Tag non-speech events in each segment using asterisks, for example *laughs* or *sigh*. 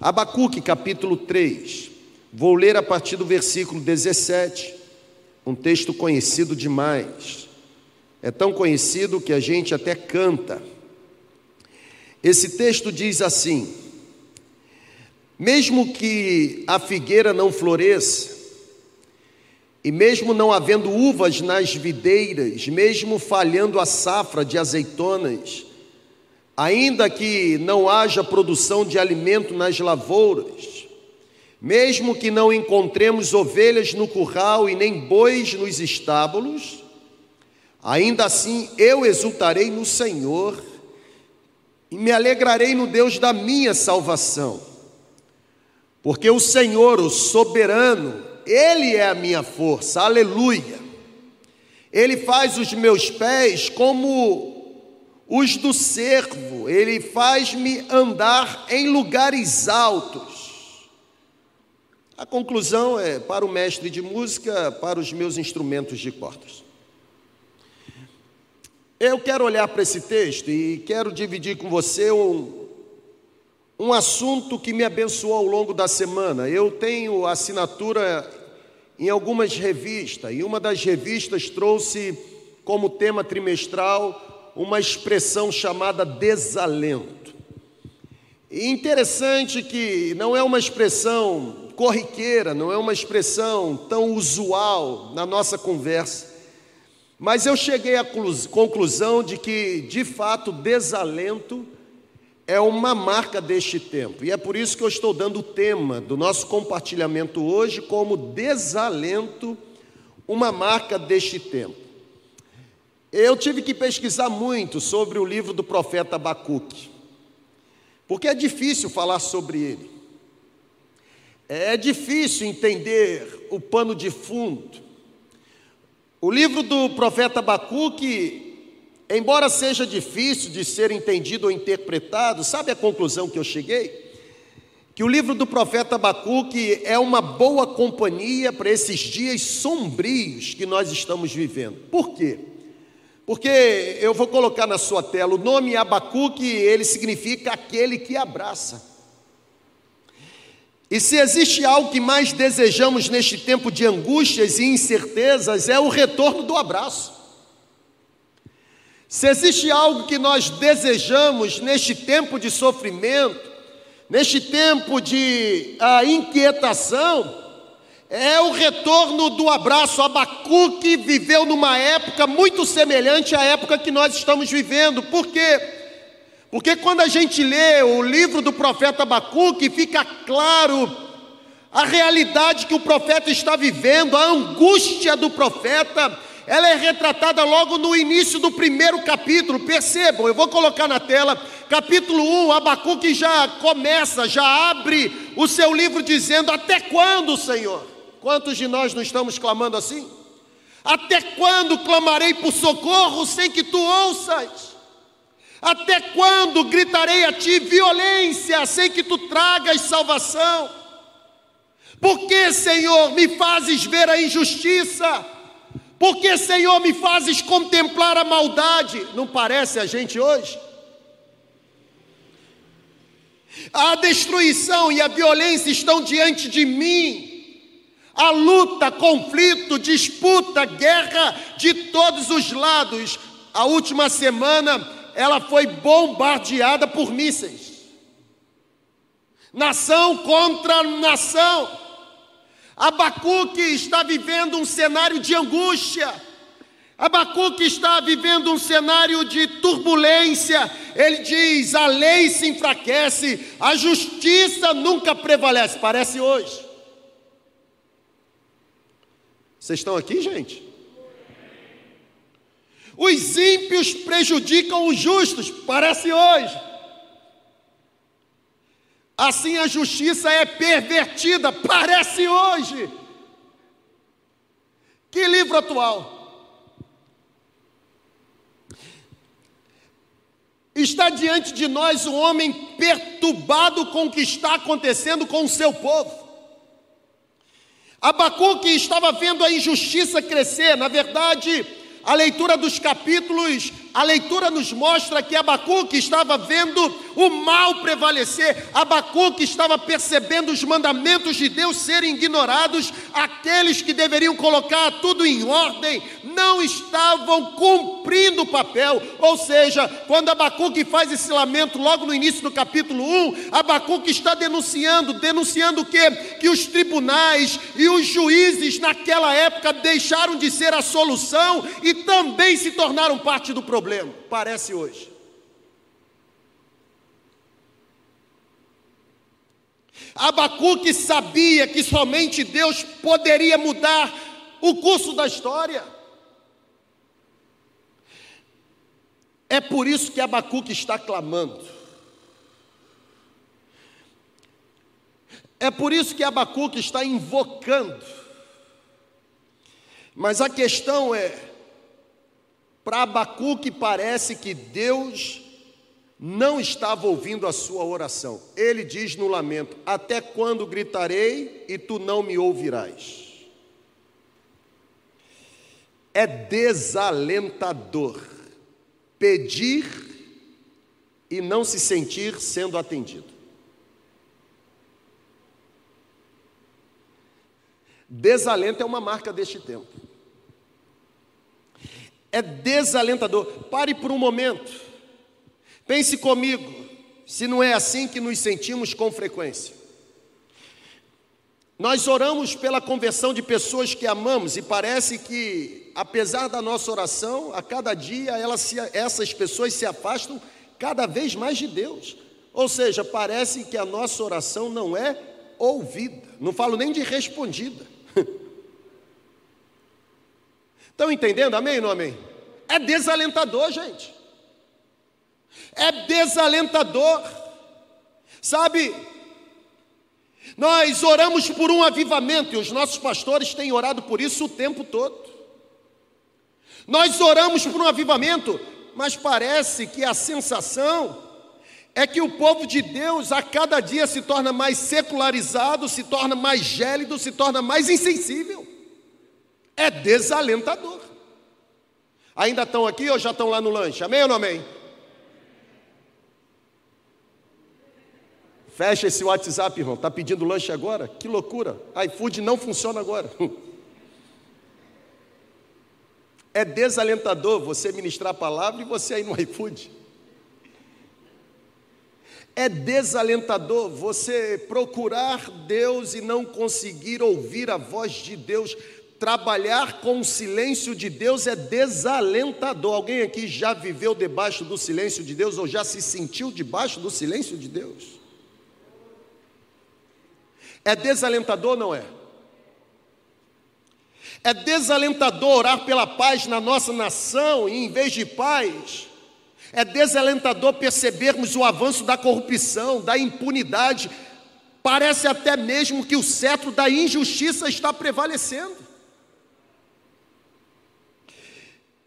Abacuque, capítulo 3. Vou ler a partir do versículo 17, um texto conhecido demais. É tão conhecido que a gente até canta. Esse texto diz assim: Mesmo que a figueira não floresça, e mesmo não havendo uvas nas videiras, mesmo falhando a safra de azeitonas, ainda que não haja produção de alimento nas lavouras, mesmo que não encontremos ovelhas no curral e nem bois nos estábulos, ainda assim eu exultarei no Senhor e me alegrarei no Deus da minha salvação. Porque o Senhor, o soberano, Ele é a minha força, aleluia. Ele faz os meus pés como os do servo, Ele faz-me andar em lugares altos. A conclusão é para o mestre de música, para os meus instrumentos de cordas. Eu quero olhar para esse texto e quero dividir com você um, um assunto que me abençoou ao longo da semana. Eu tenho assinatura em algumas revistas e uma das revistas trouxe como tema trimestral uma expressão chamada desalento. E interessante que não é uma expressão corriqueira, não é uma expressão tão usual na nossa conversa. Mas eu cheguei à conclusão de que, de fato, desalento é uma marca deste tempo. E é por isso que eu estou dando o tema do nosso compartilhamento hoje como desalento, uma marca deste tempo. Eu tive que pesquisar muito sobre o livro do profeta Abacuque, porque é difícil falar sobre ele. É difícil entender o pano de fundo. O livro do profeta Abacuque, embora seja difícil de ser entendido ou interpretado, sabe a conclusão que eu cheguei? Que o livro do profeta Abacuque é uma boa companhia para esses dias sombrios que nós estamos vivendo. Por quê? Porque eu vou colocar na sua tela o nome Abacuque, ele significa aquele que abraça. E se existe algo que mais desejamos neste tempo de angústias e incertezas, é o retorno do abraço. Se existe algo que nós desejamos neste tempo de sofrimento, neste tempo de ah, inquietação, é o retorno do abraço. Abacuque viveu numa época muito semelhante à época que nós estamos vivendo. Por quê? Porque quando a gente lê o livro do profeta Abacuque, fica claro a realidade que o profeta está vivendo, a angústia do profeta, ela é retratada logo no início do primeiro capítulo. Percebam, eu vou colocar na tela, capítulo 1, Abacuque já começa, já abre o seu livro dizendo: Até quando, Senhor? Quantos de nós não estamos clamando assim? Até quando clamarei por socorro sem que tu ouças? Até quando gritarei a ti violência sem que tu tragas salvação? Por que, Senhor, me fazes ver a injustiça? Por que, Senhor, me fazes contemplar a maldade? Não parece a gente hoje? A destruição e a violência estão diante de mim. A luta, conflito, disputa, guerra de todos os lados. A última semana ela foi bombardeada por mísseis. Nação contra nação. Abacuque está vivendo um cenário de angústia. Abacuque está vivendo um cenário de turbulência. Ele diz: a lei se enfraquece, a justiça nunca prevalece. Parece hoje. Vocês estão aqui, gente? Os ímpios prejudicam os justos, parece hoje. Assim a justiça é pervertida, parece hoje. Que livro atual? Está diante de nós um homem perturbado com o que está acontecendo com o seu povo. Abacuque estava vendo a injustiça crescer, na verdade, a leitura dos capítulos a leitura nos mostra que Abacuque estava vendo o mal prevalecer, Abacuque estava percebendo os mandamentos de Deus serem ignorados, aqueles que deveriam colocar tudo em ordem, não estavam cumprindo o papel. Ou seja, quando Abacuque faz esse lamento logo no início do capítulo 1, Abacuque está denunciando, denunciando o quê? Que os tribunais e os juízes naquela época deixaram de ser a solução e também se tornaram parte do problema. Parece hoje. Abacuque sabia que somente Deus poderia mudar o curso da história. É por isso que Abacuque está clamando. É por isso que Abacuque está invocando. Mas a questão é: para Abacuque parece que Deus não estava ouvindo a sua oração. Ele diz no lamento: Até quando gritarei e tu não me ouvirás? É desalentador pedir e não se sentir sendo atendido. Desalento é uma marca deste tempo. É desalentador. Pare por um momento. Pense comigo, se não é assim que nos sentimos com frequência. Nós oramos pela conversão de pessoas que amamos e parece que, apesar da nossa oração, a cada dia se, essas pessoas se afastam cada vez mais de Deus. Ou seja, parece que a nossa oração não é ouvida, não falo nem de respondida. Estão entendendo? Amém ou não amém? É desalentador, gente. É desalentador. Sabe, nós oramos por um avivamento e os nossos pastores têm orado por isso o tempo todo. Nós oramos por um avivamento, mas parece que a sensação é que o povo de Deus a cada dia se torna mais secularizado, se torna mais gélido, se torna mais insensível. É desalentador. Ainda estão aqui ou já estão lá no lanche? Amém ou não amém? Fecha esse WhatsApp, irmão. Está pedindo lanche agora? Que loucura. iFood não funciona agora. *laughs* É desalentador você ministrar a palavra e você aí no iFood. É desalentador você procurar Deus e não conseguir ouvir a voz de Deus. Trabalhar com o silêncio de Deus é desalentador. Alguém aqui já viveu debaixo do silêncio de Deus ou já se sentiu debaixo do silêncio de Deus? É desalentador, não é? É desalentador orar pela paz na nossa nação e em vez de paz, é desalentador percebermos o avanço da corrupção, da impunidade. Parece até mesmo que o cetro da injustiça está prevalecendo.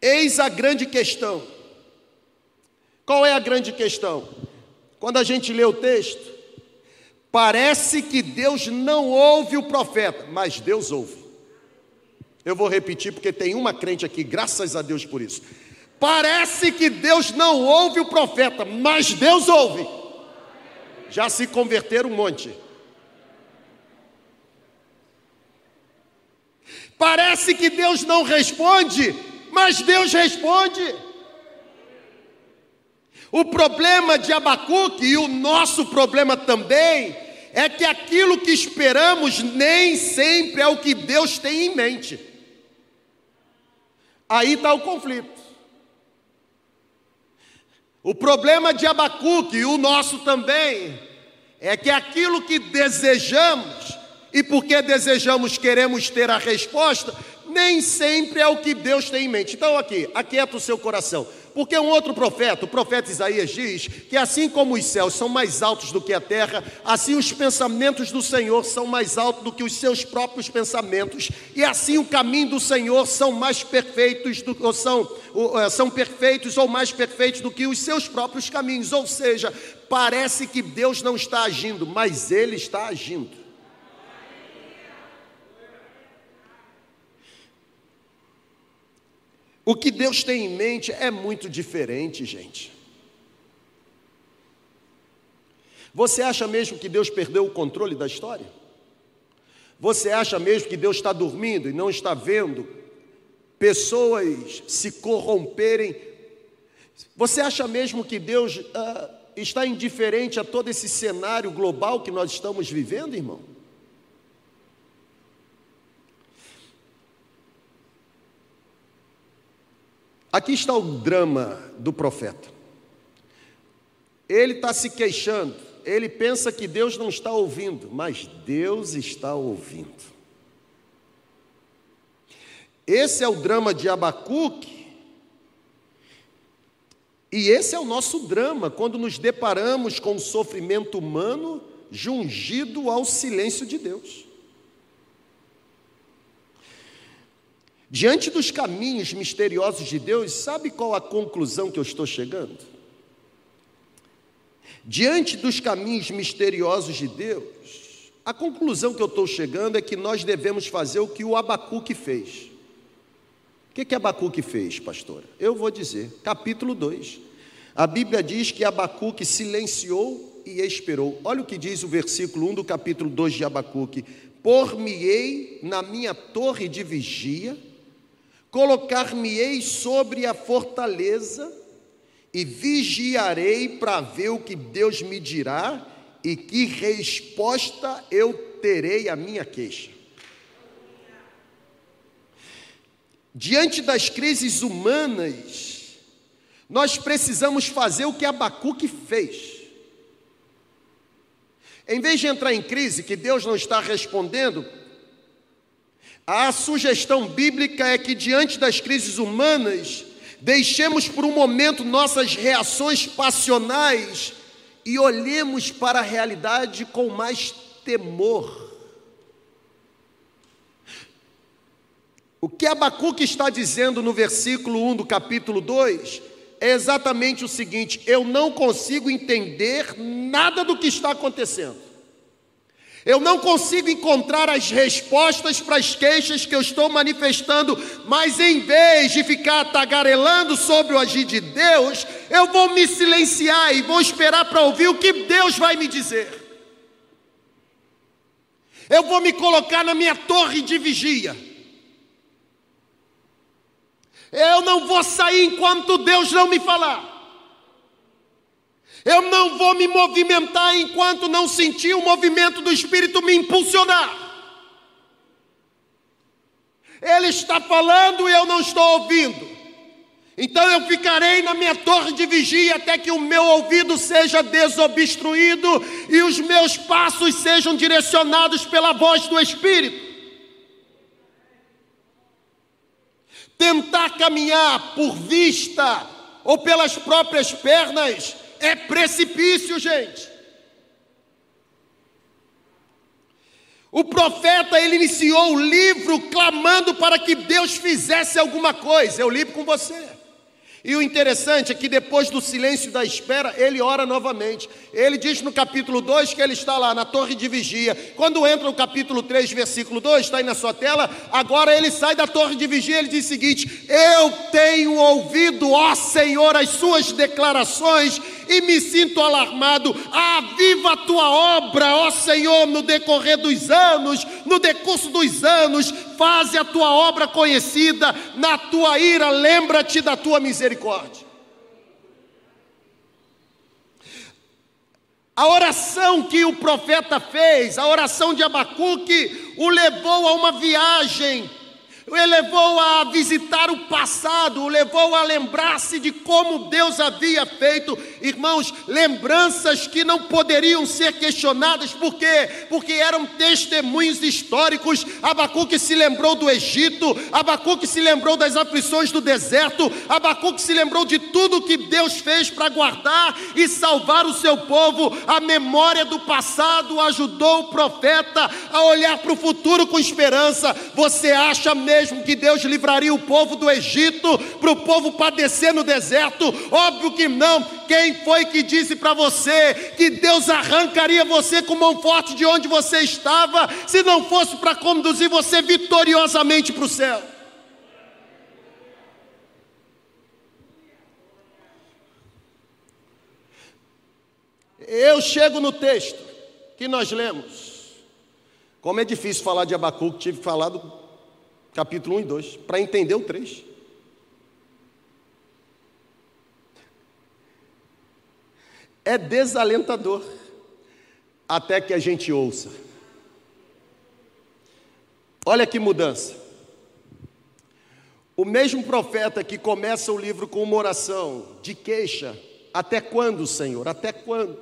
Eis a grande questão. Qual é a grande questão? Quando a gente lê o texto, Parece que Deus não ouve o profeta, mas Deus ouve. Eu vou repetir porque tem uma crente aqui, graças a Deus por isso. Parece que Deus não ouve o profeta, mas Deus ouve. Já se converteram um monte. Parece que Deus não responde, mas Deus responde. O problema de Abacuque e o nosso problema também é que aquilo que esperamos nem sempre é o que Deus tem em mente. Aí está o conflito. O problema de Abacuque e o nosso também é que aquilo que desejamos, e porque desejamos queremos ter a resposta, nem sempre é o que Deus tem em mente. Então, aqui, aquieta o seu coração. Porque um outro profeta, o profeta Isaías, diz que assim como os céus são mais altos do que a terra, assim os pensamentos do Senhor são mais altos do que os seus próprios pensamentos, e assim o caminho do Senhor são mais perfeitos do, ou são, ou, são perfeitos ou mais perfeitos do que os seus próprios caminhos. Ou seja, parece que Deus não está agindo, mas Ele está agindo. O que Deus tem em mente é muito diferente, gente. Você acha mesmo que Deus perdeu o controle da história? Você acha mesmo que Deus está dormindo e não está vendo pessoas se corromperem? Você acha mesmo que Deus uh, está indiferente a todo esse cenário global que nós estamos vivendo, irmão? Aqui está o drama do profeta. Ele está se queixando, ele pensa que Deus não está ouvindo, mas Deus está ouvindo. Esse é o drama de Abacuque, e esse é o nosso drama quando nos deparamos com o sofrimento humano jungido ao silêncio de Deus. Diante dos caminhos misteriosos de Deus, sabe qual a conclusão que eu estou chegando? Diante dos caminhos misteriosos de Deus, a conclusão que eu estou chegando é que nós devemos fazer o que o Abacuque fez. O que, que Abacuque fez, pastora? Eu vou dizer, capítulo 2. A Bíblia diz que Abacuque silenciou e esperou. Olha o que diz o versículo 1 do capítulo 2 de Abacuque: Por-me-ei na minha torre de vigia Colocar-me-ei sobre a fortaleza e vigiarei para ver o que Deus me dirá e que resposta eu terei à minha queixa. Diante das crises humanas, nós precisamos fazer o que Abacuque fez. Em vez de entrar em crise, que Deus não está respondendo, a sugestão bíblica é que, diante das crises humanas, deixemos por um momento nossas reações passionais e olhemos para a realidade com mais temor. O que Abacuque está dizendo no versículo 1 do capítulo 2 é exatamente o seguinte: eu não consigo entender nada do que está acontecendo. Eu não consigo encontrar as respostas para as queixas que eu estou manifestando, mas em vez de ficar tagarelando sobre o agir de Deus, eu vou me silenciar e vou esperar para ouvir o que Deus vai me dizer. Eu vou me colocar na minha torre de vigia. Eu não vou sair enquanto Deus não me falar. Eu não vou me movimentar enquanto não sentir o movimento do Espírito me impulsionar. Ele está falando e eu não estou ouvindo. Então eu ficarei na minha torre de vigia até que o meu ouvido seja desobstruído e os meus passos sejam direcionados pela voz do Espírito. Tentar caminhar por vista ou pelas próprias pernas é precipício, gente. O profeta ele iniciou o livro clamando para que Deus fizesse alguma coisa. Eu li com você. E o interessante é que depois do silêncio da espera, ele ora novamente. Ele diz no capítulo 2 que ele está lá na torre de vigia. Quando entra no capítulo 3, versículo 2, está aí na sua tela. Agora ele sai da torre de vigia. Ele diz o seguinte: Eu tenho ouvido, ó Senhor, as suas declarações e me sinto alarmado. Aviva a tua obra, ó Senhor, no decorrer dos anos, no decurso dos anos, faze a tua obra conhecida, na tua ira, lembra-te da tua misericórdia. A oração que o profeta fez, a oração de Abacuque, o levou a uma viagem o levou a visitar o passado, o levou a lembrar-se de como Deus havia feito, irmãos, lembranças que não poderiam ser questionadas, por quê? Porque eram testemunhos históricos. Abacuque se lembrou do Egito, Abacuque se lembrou das aflições do deserto, Abacuque se lembrou de tudo que Deus fez para guardar e salvar o seu povo. A memória do passado ajudou o profeta a olhar para o futuro com esperança. Você acha mesmo? mesmo que Deus livraria o povo do Egito para o povo padecer no deserto? Óbvio que não. Quem foi que disse para você que Deus arrancaria você com mão forte de onde você estava, se não fosse para conduzir você vitoriosamente para o céu? Eu chego no texto que nós lemos. Como é difícil falar de Abacuque, tive falado capítulo 1 e 2, para entender o 3. É desalentador até que a gente ouça. Olha que mudança. O mesmo profeta que começa o livro com uma oração de queixa, até quando, Senhor? Até quando?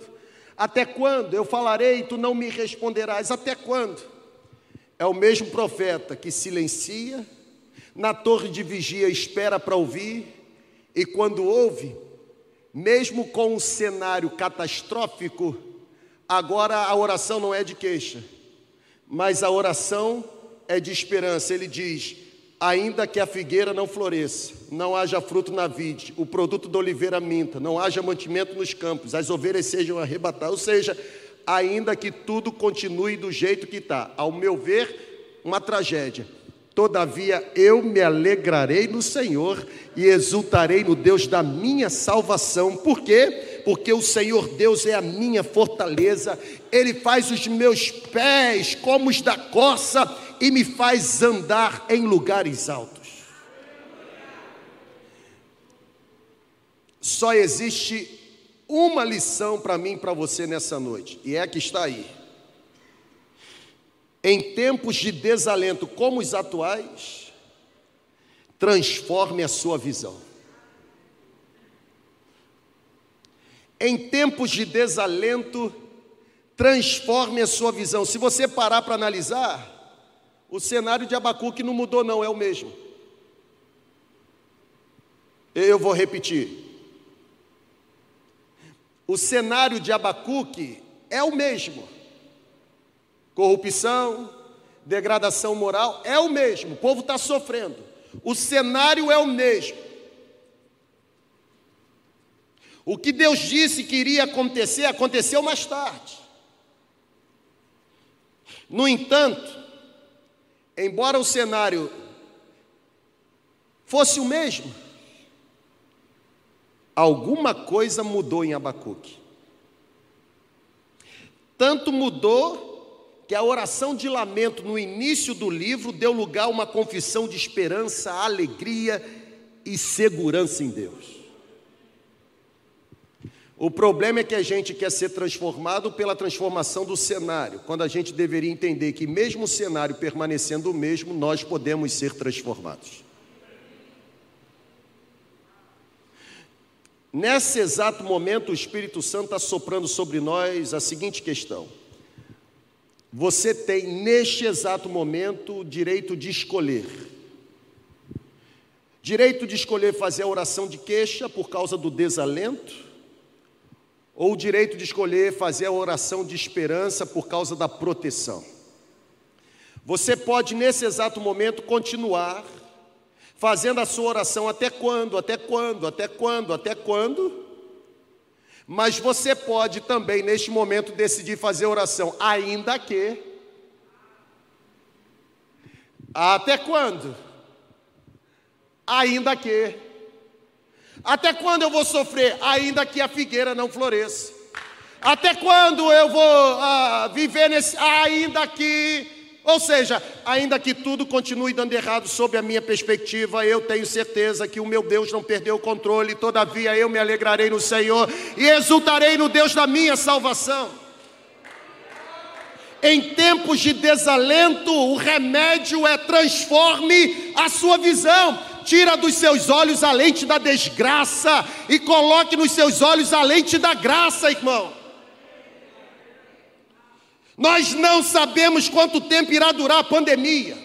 Até quando eu falarei e tu não me responderás? Até quando? É o mesmo profeta que silencia, na torre de vigia espera para ouvir, e quando ouve, mesmo com um cenário catastrófico, agora a oração não é de queixa, mas a oração é de esperança. Ele diz: ainda que a figueira não floresça, não haja fruto na vide, o produto da oliveira minta, não haja mantimento nos campos, as ovelhas sejam arrebatadas, ou seja, ainda que tudo continue do jeito que está. Ao meu ver, uma tragédia. Todavia eu me alegrarei no Senhor e exultarei no Deus da minha salvação. Por quê? Porque o Senhor Deus é a minha fortaleza, Ele faz os meus pés como os da corça e me faz andar em lugares altos. Só existe uma lição para mim e para você nessa noite, e é que está aí. Em tempos de desalento como os atuais, transforme a sua visão. Em tempos de desalento, transforme a sua visão. Se você parar para analisar, o cenário de Abacuque não mudou, não, é o mesmo. Eu vou repetir. O cenário de Abacuque é o mesmo. Corrupção, degradação moral, é o mesmo. O povo está sofrendo. O cenário é o mesmo. O que Deus disse que iria acontecer, aconteceu mais tarde. No entanto, embora o cenário fosse o mesmo, alguma coisa mudou em Abacuque. Tanto mudou que a oração de lamento no início do livro deu lugar a uma confissão de esperança, alegria e segurança em Deus. O problema é que a gente quer ser transformado pela transformação do cenário, quando a gente deveria entender que, mesmo o cenário permanecendo o mesmo, nós podemos ser transformados. Nesse exato momento, o Espírito Santo está soprando sobre nós a seguinte questão: Você tem, neste exato momento, o direito de escolher. Direito de escolher fazer a oração de queixa por causa do desalento ou o direito de escolher fazer a oração de esperança por causa da proteção. Você pode, nesse exato momento, continuar fazendo a sua oração até quando, até quando, até quando, até quando. Mas você pode também, neste momento, decidir fazer oração, ainda que. Até quando? Ainda que. Até quando eu vou sofrer? Ainda que a figueira não floresça. Até quando eu vou ah, viver nesse. Ainda que. Ou seja, ainda que tudo continue dando errado sob a minha perspectiva, eu tenho certeza que o meu Deus não perdeu o controle, todavia eu me alegrarei no Senhor e exultarei no Deus da minha salvação. Em tempos de desalento, o remédio é transforme a sua visão tira dos seus olhos a lente da desgraça e coloque nos seus olhos a lente da graça, irmão. Nós não sabemos quanto tempo irá durar a pandemia.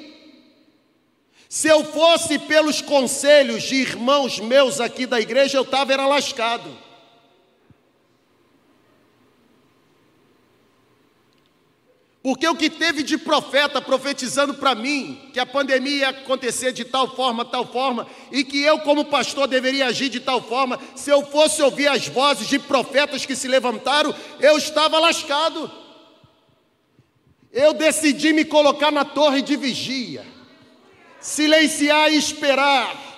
Se eu fosse pelos conselhos de irmãos meus aqui da igreja, eu estava era lascado. Porque o que teve de profeta profetizando para mim que a pandemia ia acontecer de tal forma, tal forma, e que eu, como pastor, deveria agir de tal forma, se eu fosse ouvir as vozes de profetas que se levantaram, eu estava lascado. Eu decidi me colocar na torre de vigia, silenciar e esperar,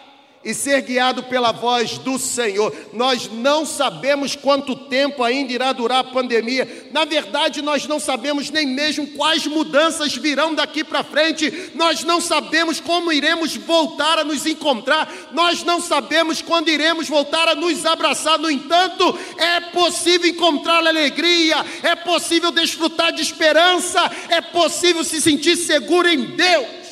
e ser guiado pela voz do Senhor. Nós não sabemos quanto tempo ainda irá durar a pandemia. Na verdade, nós não sabemos nem mesmo quais mudanças virão daqui para frente. Nós não sabemos como iremos voltar a nos encontrar. Nós não sabemos quando iremos voltar a nos abraçar. No entanto, é possível encontrar alegria, é possível desfrutar de esperança, é possível se sentir seguro em Deus.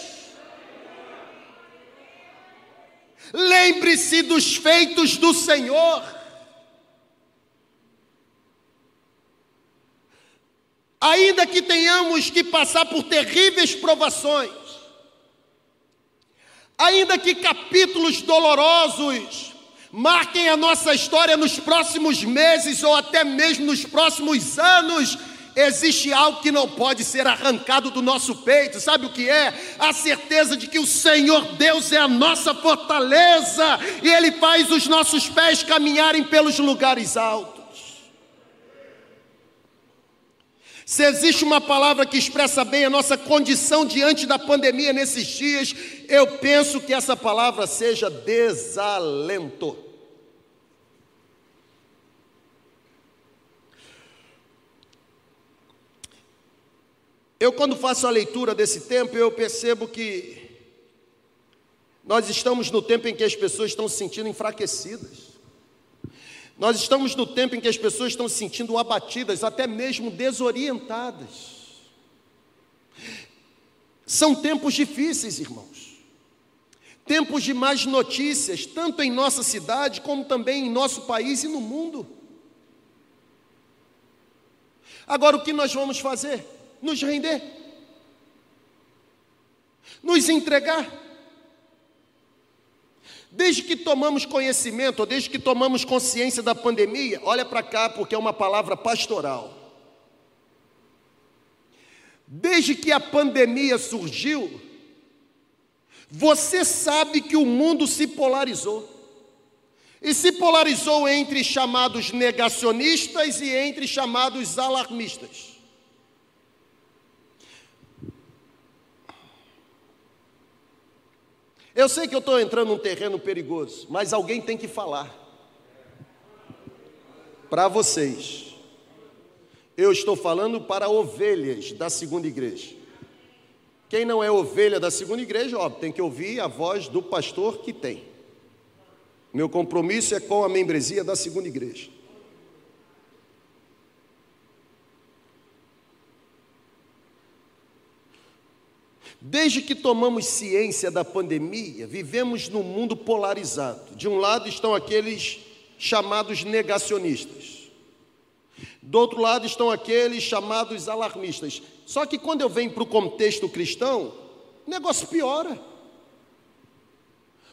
Lembre-se dos feitos do Senhor. Ainda que tenhamos que passar por terríveis provações, ainda que capítulos dolorosos marquem a nossa história nos próximos meses ou até mesmo nos próximos anos, existe algo que não pode ser arrancado do nosso peito, sabe o que é? A certeza de que o Senhor Deus é a nossa fortaleza e Ele faz os nossos pés caminharem pelos lugares altos. Se existe uma palavra que expressa bem a nossa condição diante da pandemia nesses dias, eu penso que essa palavra seja desalento. Eu, quando faço a leitura desse tempo, eu percebo que nós estamos no tempo em que as pessoas estão se sentindo enfraquecidas. Nós estamos no tempo em que as pessoas estão se sentindo abatidas, até mesmo desorientadas. São tempos difíceis, irmãos. Tempos de mais notícias, tanto em nossa cidade como também em nosso país e no mundo. Agora, o que nós vamos fazer? Nos render, nos entregar. Desde que tomamos conhecimento, ou desde que tomamos consciência da pandemia, olha para cá, porque é uma palavra pastoral. Desde que a pandemia surgiu, você sabe que o mundo se polarizou. E se polarizou entre chamados negacionistas e entre chamados alarmistas. Eu sei que eu estou entrando num terreno perigoso, mas alguém tem que falar. Para vocês. Eu estou falando para ovelhas da segunda igreja. Quem não é ovelha da segunda igreja, óbvio, tem que ouvir a voz do pastor que tem. Meu compromisso é com a membresia da segunda igreja. Desde que tomamos ciência da pandemia, vivemos num mundo polarizado. De um lado estão aqueles chamados negacionistas, do outro lado estão aqueles chamados alarmistas. Só que quando eu venho para o contexto cristão, o negócio piora.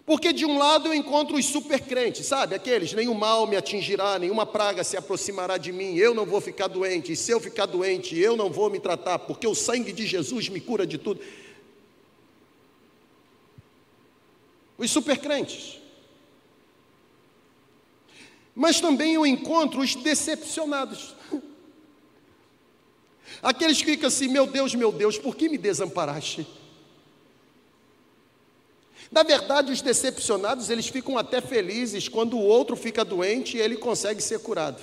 Porque de um lado eu encontro os supercrentes, sabe? Aqueles, nenhum mal me atingirá, nenhuma praga se aproximará de mim, eu não vou ficar doente, e se eu ficar doente, eu não vou me tratar, porque o sangue de Jesus me cura de tudo. Os supercrentes. Mas também eu encontro os decepcionados. Aqueles que ficam assim, meu Deus, meu Deus, por que me desamparaste? Na verdade, os decepcionados, eles ficam até felizes quando o outro fica doente e ele consegue ser curado.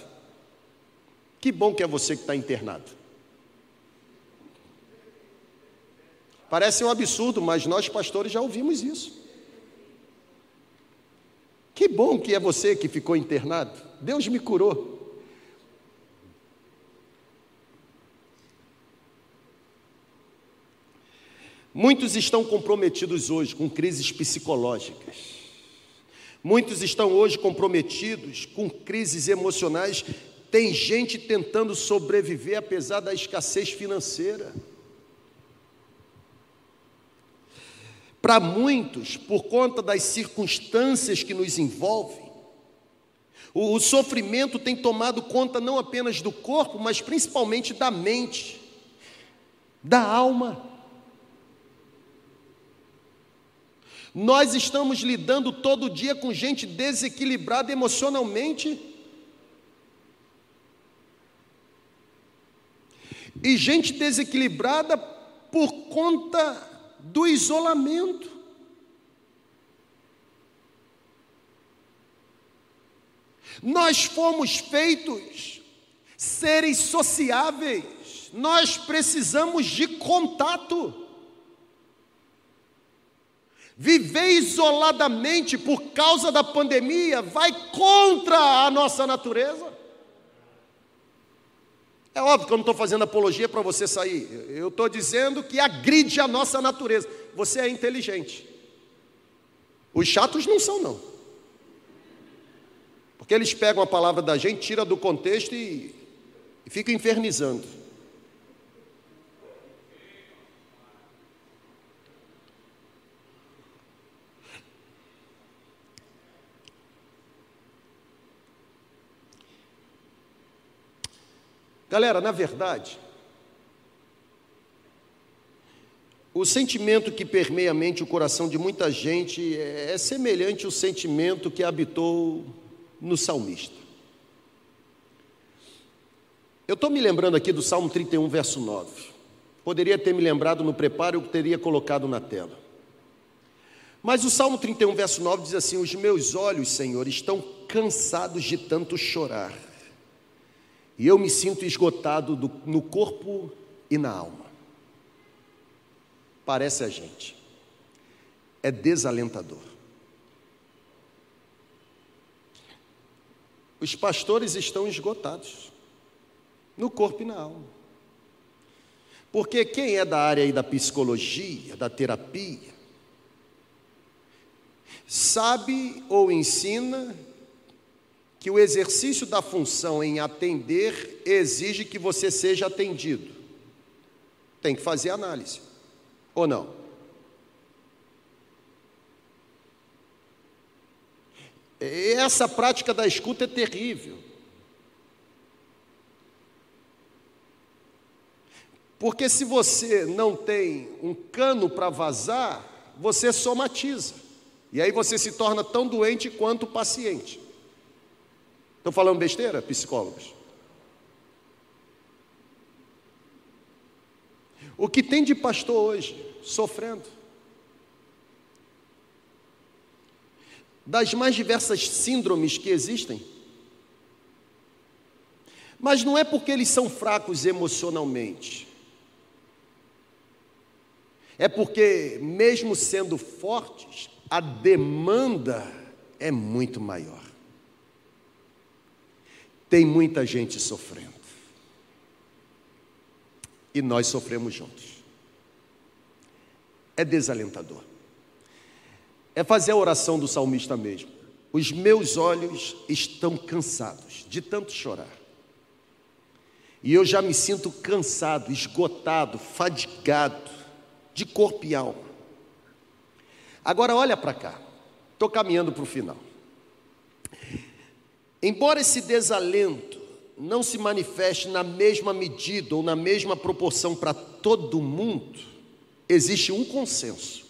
Que bom que é você que está internado. Parece um absurdo, mas nós pastores já ouvimos isso. Que bom que é você que ficou internado. Deus me curou. Muitos estão comprometidos hoje com crises psicológicas. Muitos estão hoje comprometidos com crises emocionais. Tem gente tentando sobreviver apesar da escassez financeira. Para muitos, por conta das circunstâncias que nos envolvem, o, o sofrimento tem tomado conta não apenas do corpo, mas principalmente da mente, da alma. Nós estamos lidando todo dia com gente desequilibrada emocionalmente. E gente desequilibrada por conta do isolamento. Nós fomos feitos seres sociáveis, nós precisamos de contato. Viver isoladamente por causa da pandemia vai contra a nossa natureza. É óbvio que eu não estou fazendo apologia para você sair, eu estou dizendo que agride a nossa natureza. Você é inteligente. Os chatos não são, não. Porque eles pegam a palavra da gente, tira do contexto e, e ficam infernizando. Galera, na verdade, o sentimento que permeia a mente e o coração de muita gente é, é semelhante ao sentimento que habitou no salmista. Eu estou me lembrando aqui do Salmo 31, verso 9. Poderia ter me lembrado no preparo, eu teria colocado na tela. Mas o Salmo 31, verso 9 diz assim: Os meus olhos, Senhor, estão cansados de tanto chorar e eu me sinto esgotado do, no corpo e na alma. Parece a gente. É desalentador. Os pastores estão esgotados no corpo e na alma. Porque quem é da área da psicologia, da terapia, sabe ou ensina que o exercício da função em atender exige que você seja atendido. Tem que fazer análise, ou não? Essa prática da escuta é terrível. Porque se você não tem um cano para vazar, você somatiza. E aí você se torna tão doente quanto o paciente. Estou falando besteira, psicólogos? O que tem de pastor hoje sofrendo? Das mais diversas síndromes que existem. Mas não é porque eles são fracos emocionalmente. É porque, mesmo sendo fortes, a demanda é muito maior. Tem muita gente sofrendo. E nós sofremos juntos. É desalentador. É fazer a oração do salmista mesmo. Os meus olhos estão cansados de tanto chorar. E eu já me sinto cansado, esgotado, fadigado, de corpo e alma. Agora olha para cá. Estou caminhando para o final. Embora esse desalento não se manifeste na mesma medida ou na mesma proporção para todo mundo, existe um consenso.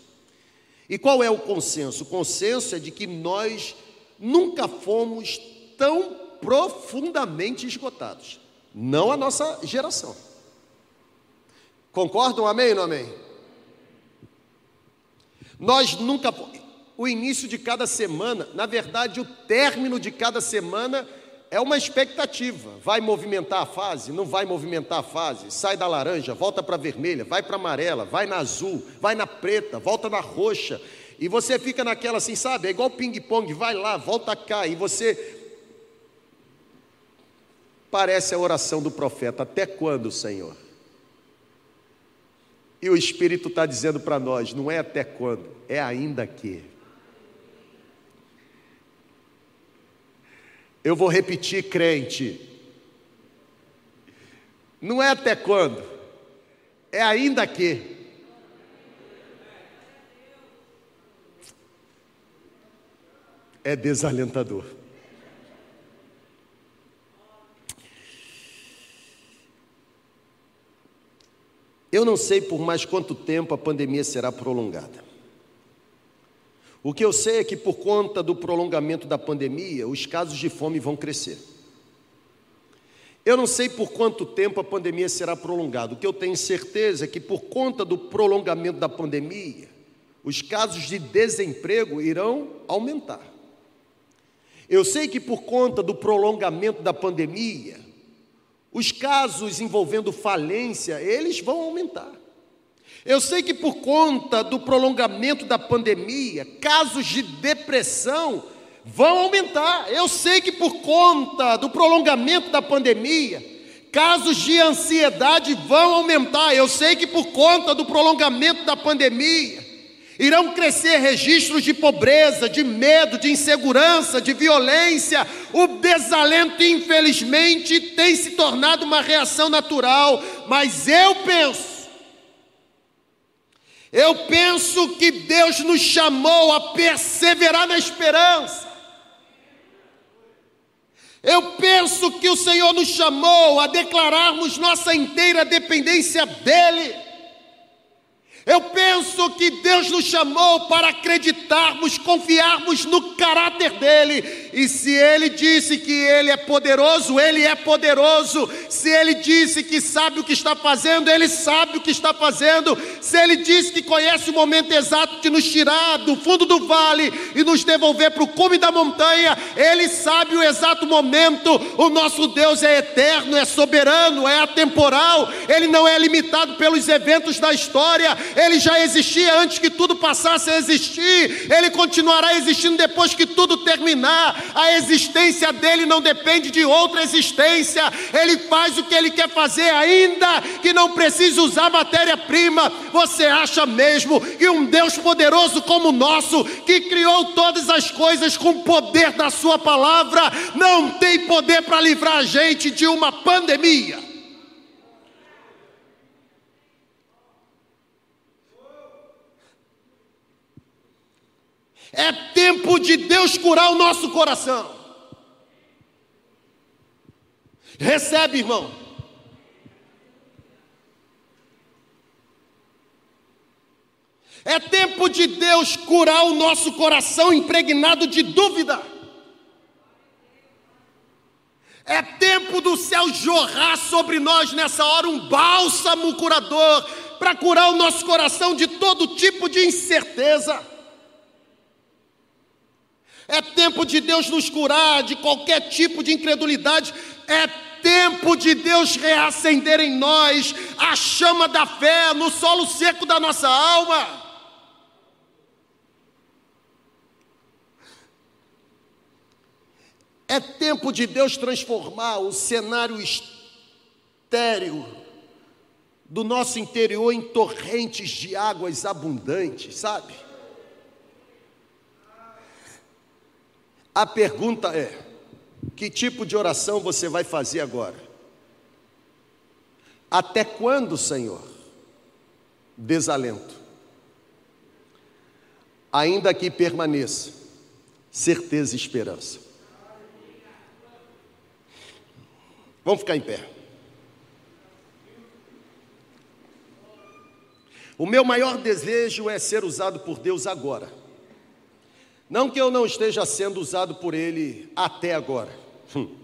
E qual é o consenso? O consenso é de que nós nunca fomos tão profundamente esgotados. Não a nossa geração. Concordam? Amém ou não amém? Nós nunca o início de cada semana, na verdade, o término de cada semana é uma expectativa. Vai movimentar a fase? Não vai movimentar a fase. Sai da laranja, volta para a vermelha, vai para a amarela, vai na azul, vai na preta, volta na roxa. E você fica naquela assim, sabe? É igual ping-pong, vai lá, volta cá. E você. Parece a oração do profeta: Até quando, Senhor? E o Espírito está dizendo para nós: Não é até quando, é ainda que. Eu vou repetir, crente. Não é até quando, é ainda que. É desalentador. Eu não sei por mais quanto tempo a pandemia será prolongada. O que eu sei é que, por conta do prolongamento da pandemia, os casos de fome vão crescer. Eu não sei por quanto tempo a pandemia será prolongada. O que eu tenho certeza é que, por conta do prolongamento da pandemia, os casos de desemprego irão aumentar. Eu sei que por conta do prolongamento da pandemia, os casos envolvendo falência, eles vão aumentar. Eu sei que por conta do prolongamento da pandemia, casos de depressão vão aumentar. Eu sei que por conta do prolongamento da pandemia, casos de ansiedade vão aumentar. Eu sei que por conta do prolongamento da pandemia, irão crescer registros de pobreza, de medo, de insegurança, de violência. O desalento, infelizmente, tem se tornado uma reação natural, mas eu penso. Eu penso que Deus nos chamou a perseverar na esperança. Eu penso que o Senhor nos chamou a declararmos nossa inteira dependência dEle. Eu penso que Deus nos chamou para acreditarmos, confiarmos no caráter dele. E se ele disse que ele é poderoso, ele é poderoso. Se ele disse que sabe o que está fazendo, ele sabe o que está fazendo. Se ele disse que conhece o momento exato de nos tirar do fundo do vale e nos devolver para o cume da montanha, ele sabe o exato momento. O nosso Deus é eterno, é soberano, é atemporal. Ele não é limitado pelos eventos da história ele já existia antes que tudo passasse a existir, ele continuará existindo depois que tudo terminar. A existência dele não depende de outra existência, ele faz o que ele quer fazer, ainda que não precise usar matéria-prima. Você acha mesmo que um Deus poderoso como o nosso, que criou todas as coisas com o poder da Sua palavra, não tem poder para livrar a gente de uma pandemia? É tempo de Deus curar o nosso coração. Recebe, irmão. É tempo de Deus curar o nosso coração impregnado de dúvida. É tempo do céu jorrar sobre nós nessa hora um bálsamo curador para curar o nosso coração de todo tipo de incerteza. É tempo de Deus nos curar de qualquer tipo de incredulidade. É tempo de Deus reacender em nós a chama da fé no solo seco da nossa alma. É tempo de Deus transformar o cenário estéreo do nosso interior em torrentes de águas abundantes, sabe? A pergunta é: que tipo de oração você vai fazer agora? Até quando, Senhor? Desalento. Ainda que permaneça, certeza e esperança. Vamos ficar em pé. O meu maior desejo é ser usado por Deus agora. Não que eu não esteja sendo usado por Ele até agora. Hum.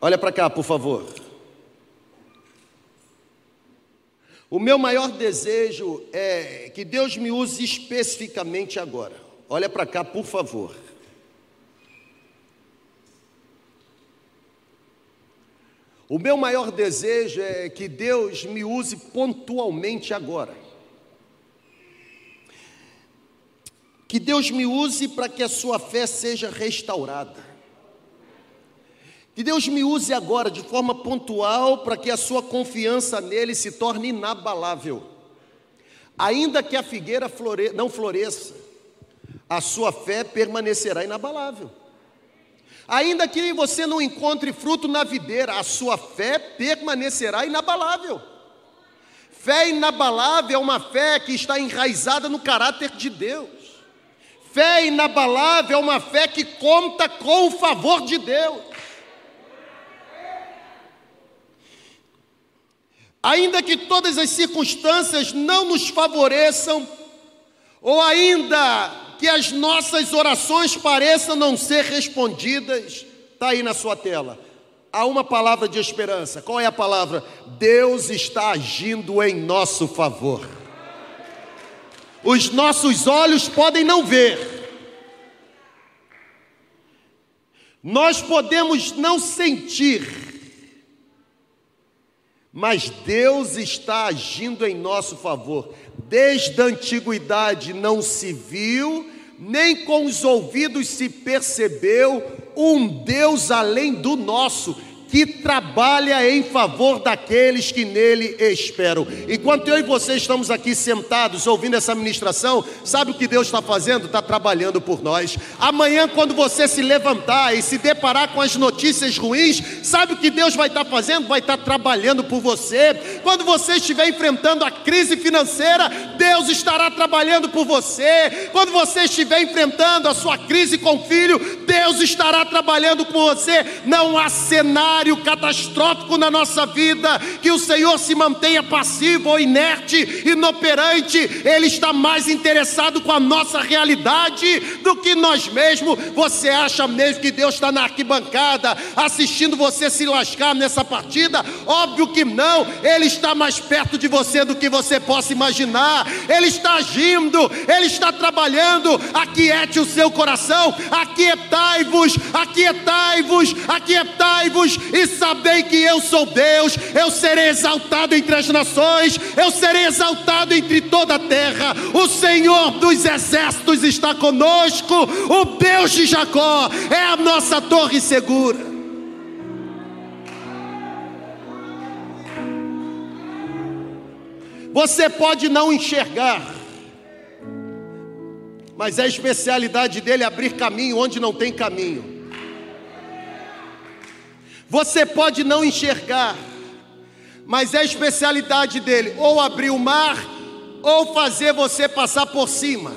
Olha para cá, por favor. O meu maior desejo é que Deus me use especificamente agora. Olha para cá, por favor. O meu maior desejo é que Deus me use pontualmente agora. Que Deus me use para que a sua fé seja restaurada. Que Deus me use agora de forma pontual para que a sua confiança nele se torne inabalável. Ainda que a figueira flore não floresça, a sua fé permanecerá inabalável. Ainda que você não encontre fruto na videira, a sua fé permanecerá inabalável. Fé inabalável é uma fé que está enraizada no caráter de Deus. Fé inabalável é uma fé que conta com o favor de Deus. Ainda que todas as circunstâncias não nos favoreçam, ou ainda que as nossas orações pareçam não ser respondidas, está aí na sua tela. Há uma palavra de esperança. Qual é a palavra? Deus está agindo em nosso favor. Os nossos olhos podem não ver, Nós podemos não sentir, mas Deus está agindo em nosso favor. Desde a antiguidade não se viu, nem com os ouvidos se percebeu um Deus além do nosso que trabalha em favor daqueles que nele esperam. Enquanto eu e você estamos aqui sentados ouvindo essa ministração, sabe o que Deus está fazendo? Está trabalhando por nós. Amanhã, quando você se levantar e se deparar com as notícias ruins, sabe o que Deus vai estar fazendo? Vai estar trabalhando por você. Quando você estiver enfrentando a crise financeira, Deus estará trabalhando por você. Quando você estiver enfrentando a sua crise com o filho, Deus estará trabalhando por você. Não há cenário cenário catastrófico na nossa vida, que o Senhor se mantenha passivo ou inerte, inoperante, Ele está mais interessado com a nossa realidade do que nós mesmos. Você acha mesmo que Deus está na arquibancada assistindo você se lascar nessa partida? Óbvio que não, Ele está mais perto de você do que você possa imaginar, Ele está agindo, Ele está trabalhando. Aquiete o seu coração, aquietai-vos, aquietai-vos, aquietai-vos e sabei que eu sou Deus, eu serei exaltado entre as nações, eu serei exaltado entre toda a terra. O Senhor dos exércitos está conosco, o Deus de Jacó é a nossa torre segura. Você pode não enxergar, mas é a especialidade dele abrir caminho onde não tem caminho. Você pode não enxergar, mas é a especialidade dele ou abrir o mar ou fazer você passar por cima.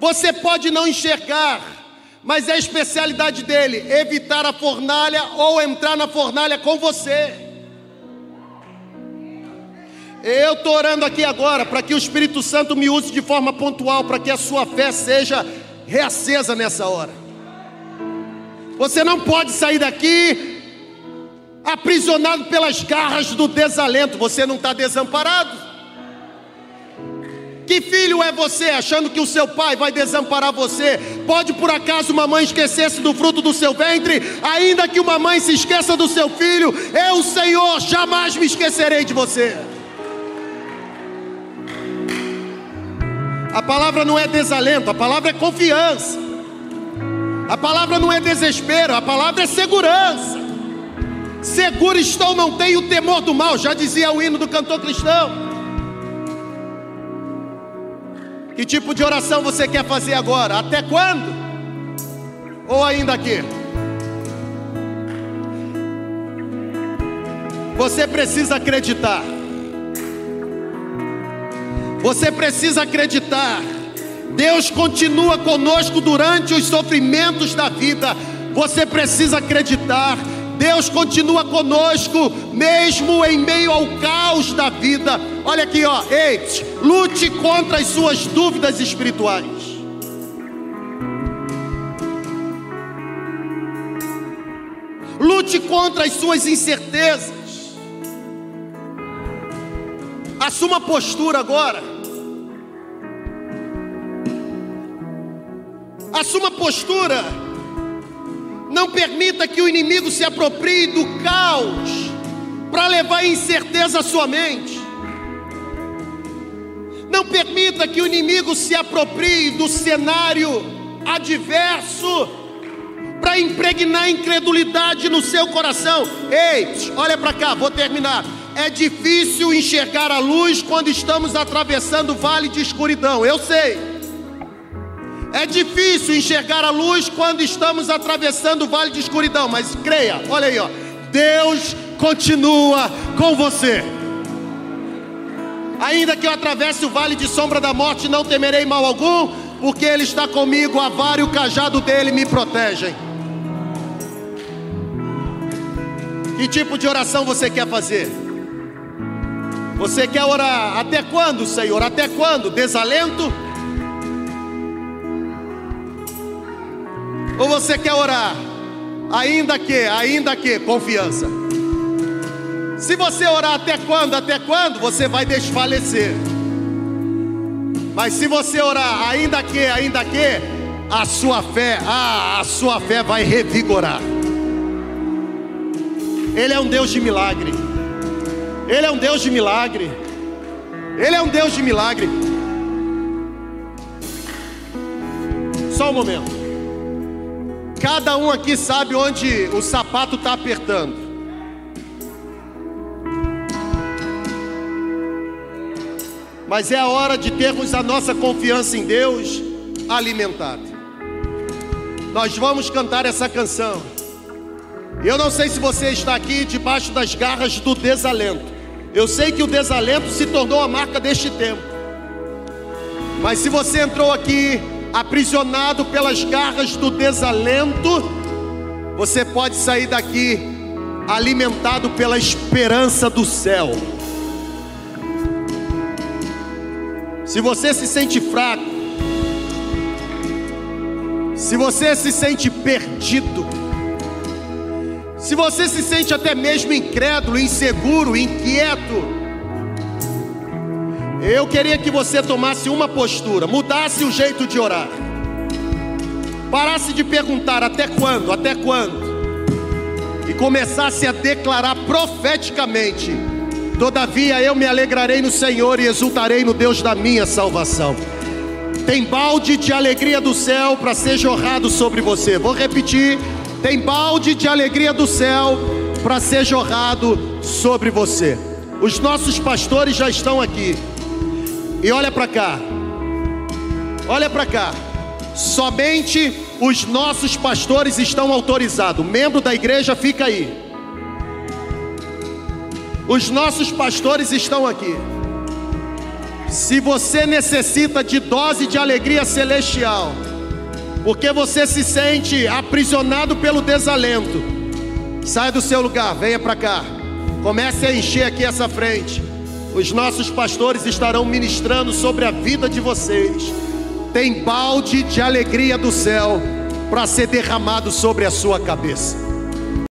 Você pode não enxergar, mas é a especialidade dele evitar a fornalha ou entrar na fornalha com você. Eu estou orando aqui agora para que o Espírito Santo me use de forma pontual, para que a sua fé seja reacesa nessa hora. Você não pode sair daqui aprisionado pelas garras do desalento. Você não está desamparado. Que filho é você achando que o seu pai vai desamparar você? Pode por acaso uma mãe esquecer-se do fruto do seu ventre? Ainda que uma mãe se esqueça do seu filho, eu, Senhor, jamais me esquecerei de você. A palavra não é desalento, a palavra é confiança. A palavra não é desespero, a palavra é segurança. Seguro estou, não tenho temor do mal, já dizia o hino do cantor cristão. Que tipo de oração você quer fazer agora? Até quando? Ou ainda aqui? Você precisa acreditar. Você precisa acreditar Deus continua conosco durante os sofrimentos da vida. Você precisa acreditar. Deus continua conosco mesmo em meio ao caos da vida. Olha aqui, ó, ei, lute contra as suas dúvidas espirituais. Lute contra as suas incertezas. Assuma postura agora. Assuma postura. Não permita que o inimigo se aproprie do caos para levar incerteza à sua mente. Não permita que o inimigo se aproprie do cenário adverso para impregnar incredulidade no seu coração. Ei, olha para cá, vou terminar. É difícil enxergar a luz quando estamos atravessando o vale de escuridão. Eu sei. É difícil enxergar a luz quando estamos atravessando o vale de escuridão, mas creia, olha aí, ó. Deus continua com você. Ainda que eu atravesse o vale de sombra da morte, não temerei mal algum, porque Ele está comigo, a vara e o cajado dele me protegem. Que tipo de oração você quer fazer? Você quer orar até quando, Senhor? Até quando? Desalento? Ou você quer orar? Ainda que, ainda que, confiança. Se você orar até quando, até quando, você vai desfalecer. Mas se você orar ainda que, ainda que, a sua fé, ah, a sua fé vai revigorar. Ele é um Deus de milagre. Ele é um Deus de milagre. Ele é um Deus de milagre. Só um momento. Cada um aqui sabe onde o sapato está apertando. Mas é a hora de termos a nossa confiança em Deus alimentada. Nós vamos cantar essa canção. Eu não sei se você está aqui debaixo das garras do desalento. Eu sei que o desalento se tornou a marca deste tempo. Mas se você entrou aqui aprisionado pelas garras do desalento, você pode sair daqui alimentado pela esperança do céu. Se você se sente fraco, se você se sente perdido, se você se sente até mesmo incrédulo, inseguro, inquieto, eu queria que você tomasse uma postura, mudasse o jeito de orar, parasse de perguntar até quando, até quando, e começasse a declarar profeticamente: Todavia eu me alegrarei no Senhor e exultarei no Deus da minha salvação. Tem balde de alegria do céu para ser jorrado sobre você. Vou repetir: tem balde de alegria do céu para ser jorrado sobre você. Os nossos pastores já estão aqui. E olha para cá. Olha para cá. Somente os nossos pastores estão autorizados. Membro da igreja fica aí. Os nossos pastores estão aqui. Se você necessita de dose de alegria celestial, porque você se sente aprisionado pelo desalento, saia do seu lugar, venha para cá. Comece a encher aqui essa frente. Os nossos pastores estarão ministrando sobre a vida de vocês. Tem balde de alegria do céu para ser derramado sobre a sua cabeça.